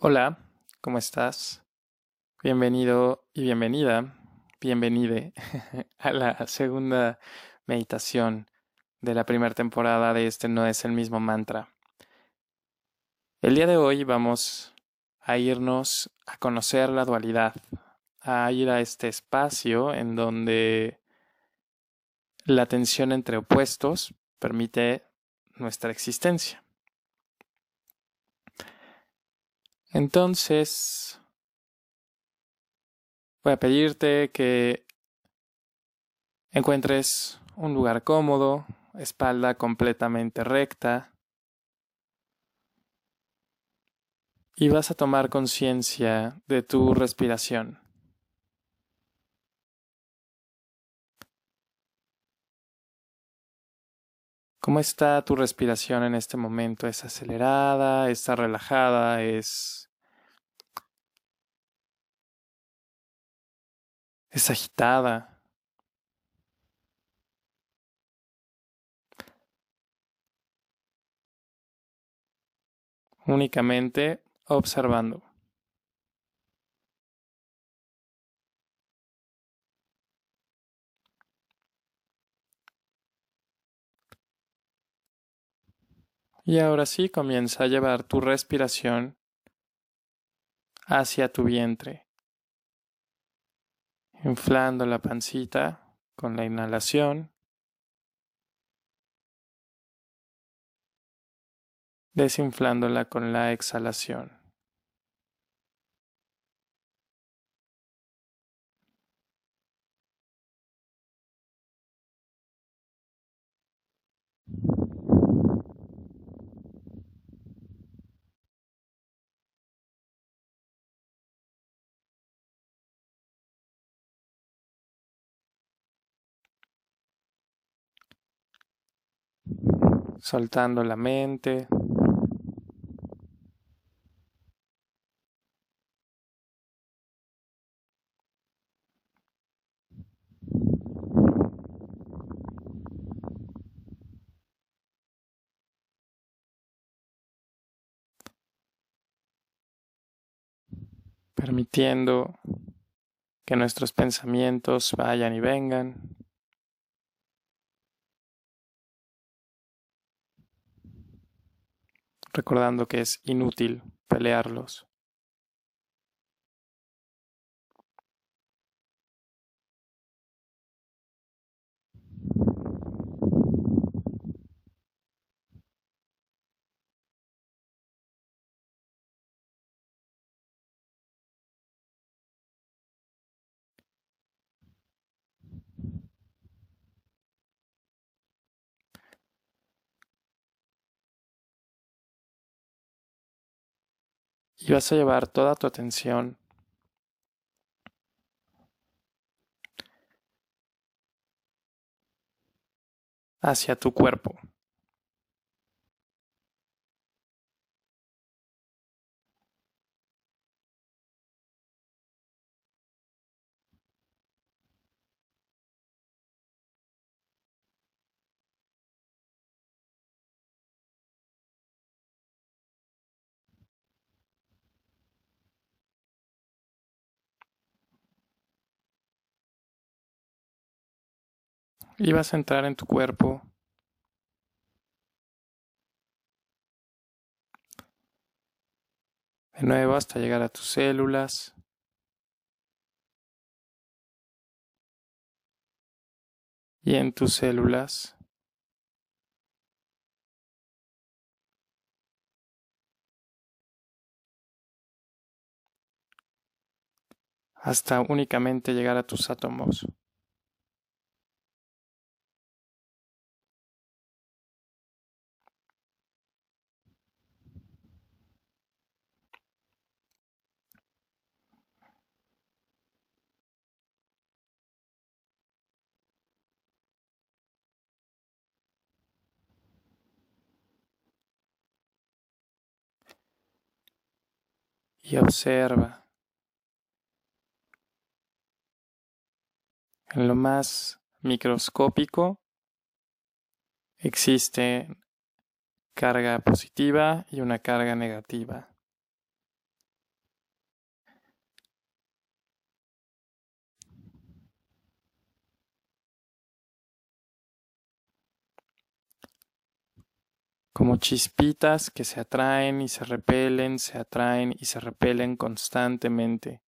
Hola, ¿cómo estás? Bienvenido y bienvenida, bienvenide a la segunda meditación de la primera temporada de este No es el mismo mantra. El día de hoy vamos a irnos a conocer la dualidad, a ir a este espacio en donde la tensión entre opuestos permite nuestra existencia. Entonces, voy a pedirte que encuentres un lugar cómodo, espalda completamente recta, y vas a tomar conciencia de tu respiración. ¿Cómo está tu respiración en este momento? ¿Es acelerada? ¿Está relajada? ¿Es... ¿Es agitada? Únicamente observando. Y ahora sí comienza a llevar tu respiración hacia tu vientre, inflando la pancita con la inhalación, desinflándola con la exhalación. Soltando la mente. permitiendo que nuestros pensamientos vayan y vengan. Recordando que es inútil pelearlos. Y vas a llevar toda tu atención hacia tu cuerpo. Y vas a entrar en tu cuerpo. De nuevo hasta llegar a tus células. Y en tus células hasta únicamente llegar a tus átomos. Y observa. En lo más microscópico existe carga positiva y una carga negativa. Como chispitas que se atraen y se repelen, se atraen y se repelen constantemente.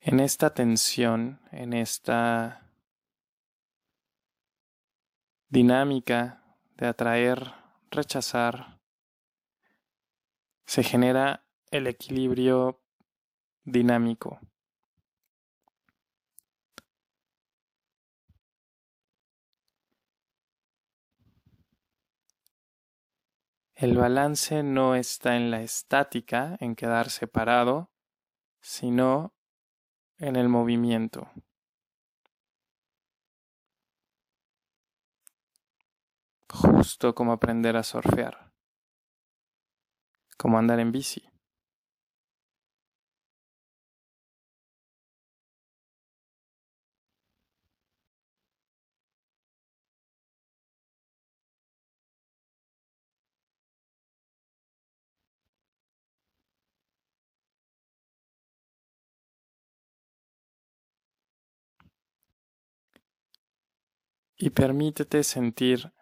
En esta tensión, en esta dinámica de atraer, rechazar, se genera el equilibrio dinámico. El balance no está en la estática, en quedar separado, sino en el movimiento. Justo como aprender a surfear, como andar en bici. y permítete sentir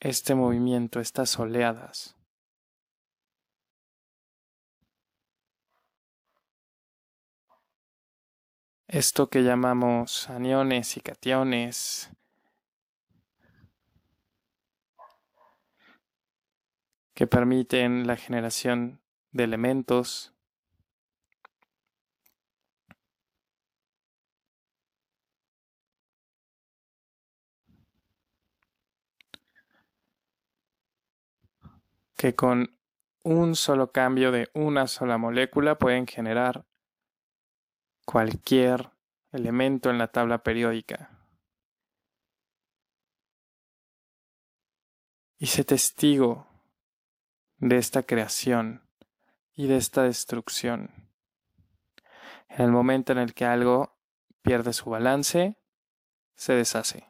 este movimiento, estas oleadas. Esto que llamamos aniones y cationes, que permiten la generación de elementos que con un solo cambio de una sola molécula pueden generar cualquier elemento en la tabla periódica. Y sé testigo de esta creación y de esta destrucción. En el momento en el que algo pierde su balance, se deshace.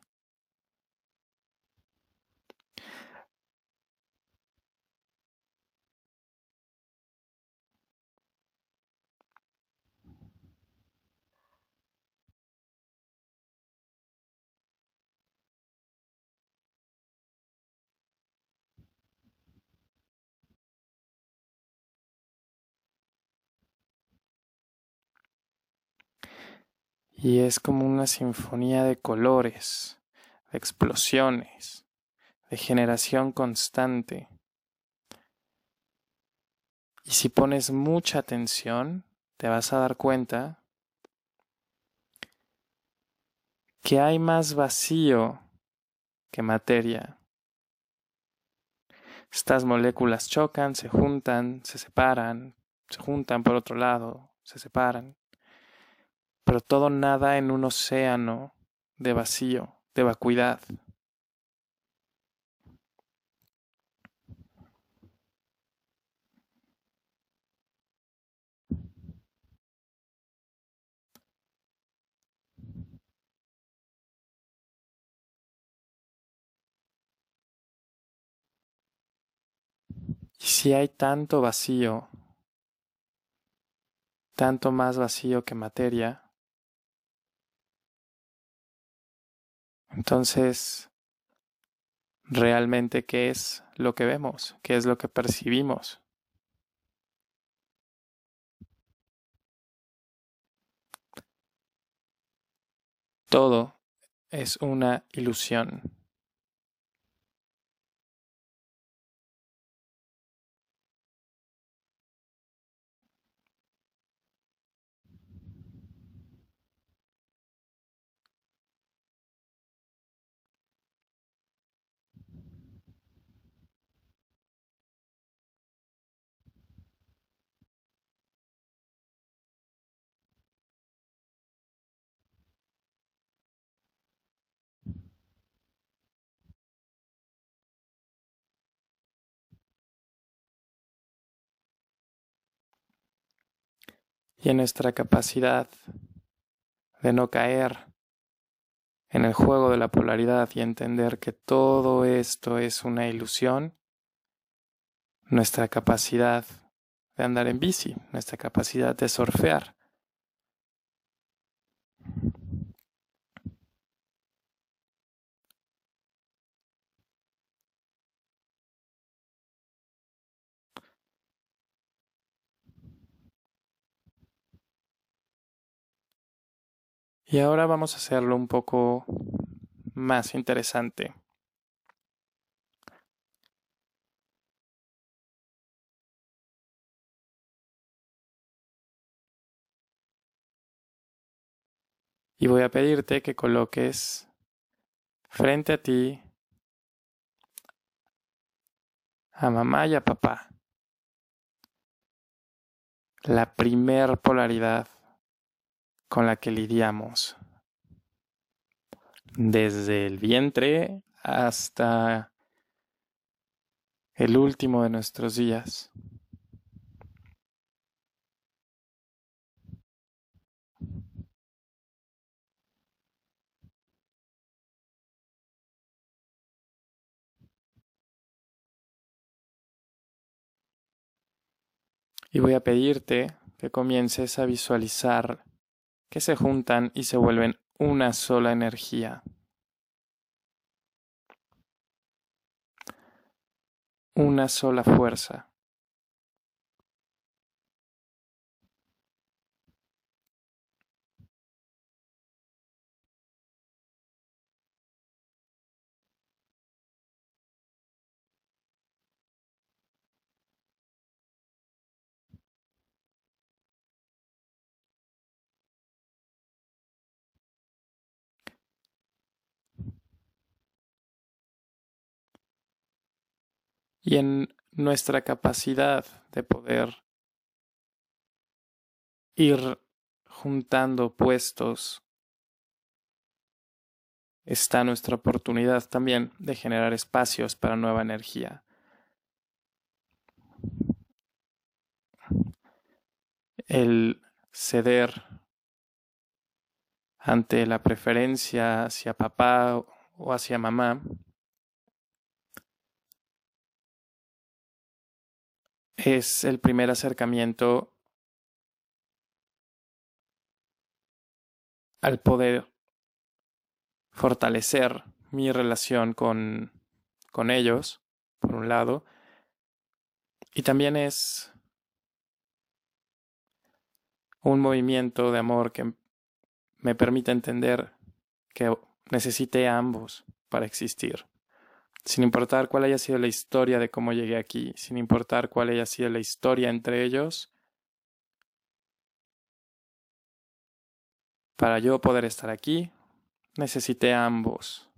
Y es como una sinfonía de colores, de explosiones, de generación constante. Y si pones mucha atención, te vas a dar cuenta que hay más vacío que materia. Estas moléculas chocan, se juntan, se separan, se juntan por otro lado, se separan pero todo nada en un océano de vacío, de vacuidad. Y si hay tanto vacío, tanto más vacío que materia, Entonces, realmente, ¿qué es lo que vemos? ¿Qué es lo que percibimos? Todo es una ilusión. Y en nuestra capacidad de no caer en el juego de la polaridad y entender que todo esto es una ilusión, nuestra capacidad de andar en bici, nuestra capacidad de surfear. Y ahora vamos a hacerlo un poco más interesante. Y voy a pedirte que coloques frente a ti a mamá y a papá. La primer polaridad con la que lidiamos. Desde el vientre hasta el último de nuestros días. Y voy a pedirte que comiences a visualizar que se juntan y se vuelven una sola energía. Una sola fuerza. Y en nuestra capacidad de poder ir juntando puestos está nuestra oportunidad también de generar espacios para nueva energía. El ceder ante la preferencia hacia papá o hacia mamá es el primer acercamiento al poder fortalecer mi relación con, con ellos, por un lado, y también es un movimiento de amor que me permite entender que necesité a ambos para existir sin importar cuál haya sido la historia de cómo llegué aquí, sin importar cuál haya sido la historia entre ellos, para yo poder estar aquí, necesité a ambos.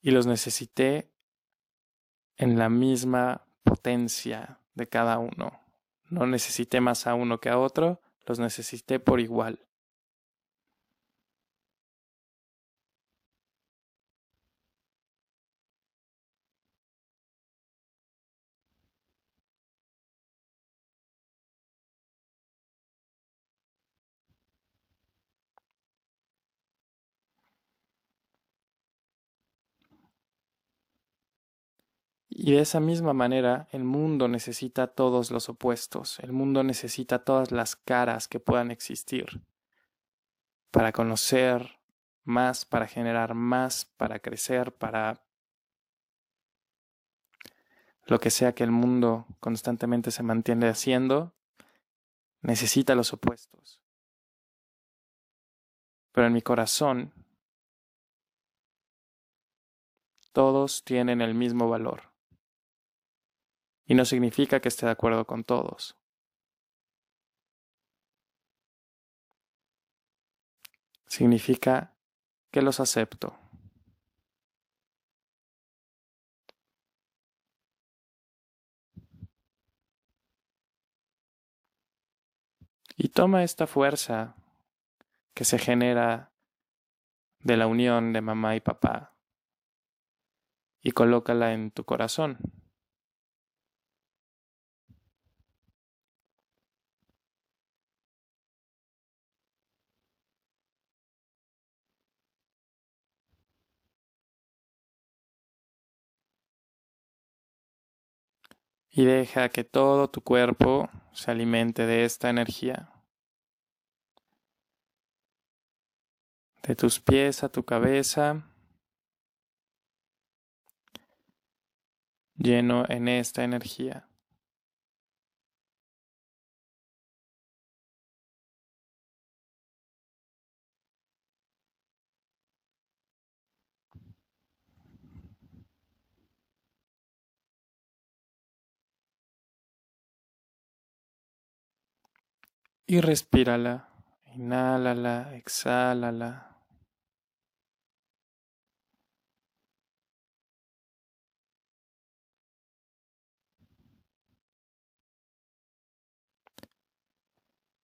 Y los necesité en la misma potencia de cada uno. No necesité más a uno que a otro, los necesité por igual. Y de esa misma manera el mundo necesita todos los opuestos, el mundo necesita todas las caras que puedan existir para conocer más, para generar más, para crecer, para lo que sea que el mundo constantemente se mantiene haciendo, necesita los opuestos. Pero en mi corazón, todos tienen el mismo valor. Y no significa que esté de acuerdo con todos. Significa que los acepto. Y toma esta fuerza que se genera de la unión de mamá y papá y colócala en tu corazón. Y deja que todo tu cuerpo se alimente de esta energía. De tus pies a tu cabeza, lleno en esta energía. Y respírala. Inhálala, exhálala.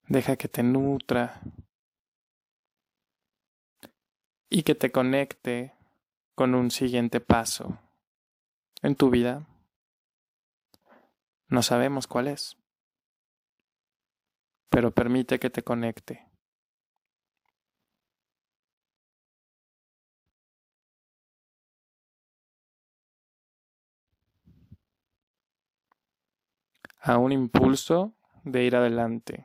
Deja que te nutra y que te conecte con un siguiente paso en tu vida. No sabemos cuál es pero permite que te conecte. a un impulso de ir adelante.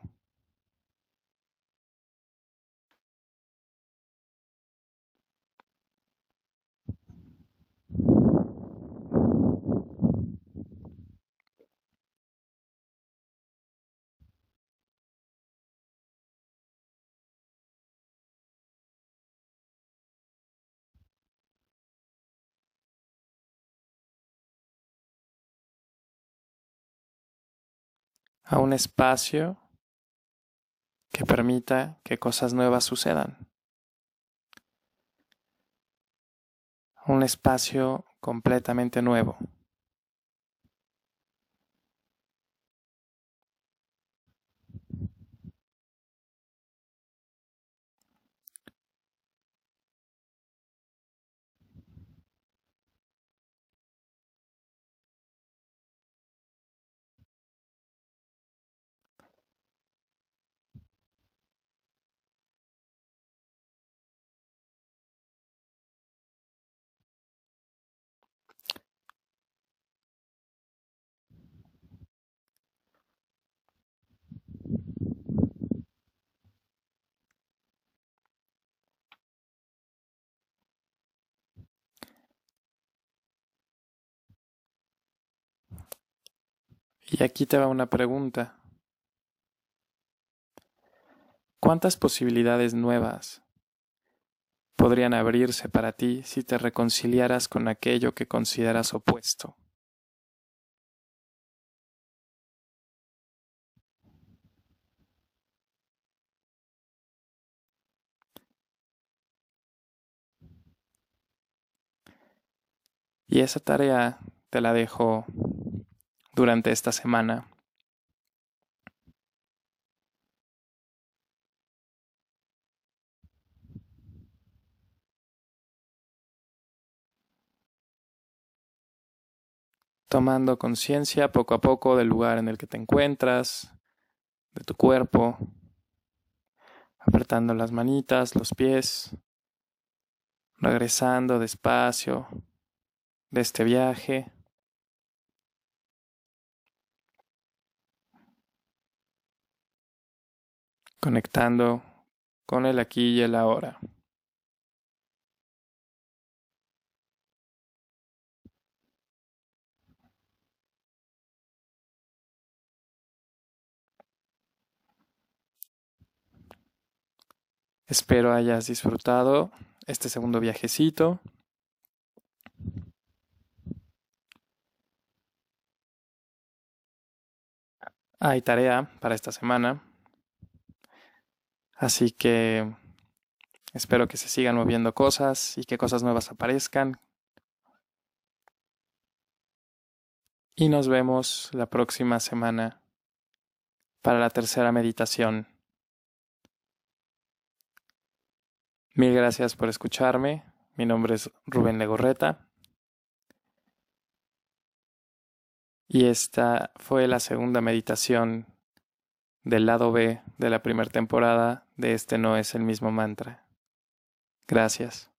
A un espacio que permita que cosas nuevas sucedan. Un espacio completamente nuevo. Y aquí te va una pregunta. ¿Cuántas posibilidades nuevas podrían abrirse para ti si te reconciliaras con aquello que consideras opuesto? Y esa tarea te la dejo durante esta semana. tomando conciencia poco a poco del lugar en el que te encuentras, de tu cuerpo, apretando las manitas, los pies, regresando despacio de este viaje. Conectando con el aquí y el ahora. Espero hayas disfrutado este segundo viajecito. Hay tarea para esta semana. Así que espero que se sigan moviendo cosas y que cosas nuevas aparezcan. Y nos vemos la próxima semana para la tercera meditación. Mil gracias por escucharme. Mi nombre es Rubén Legorreta. Y esta fue la segunda meditación del lado B de la primera temporada de este no es el mismo mantra. Gracias.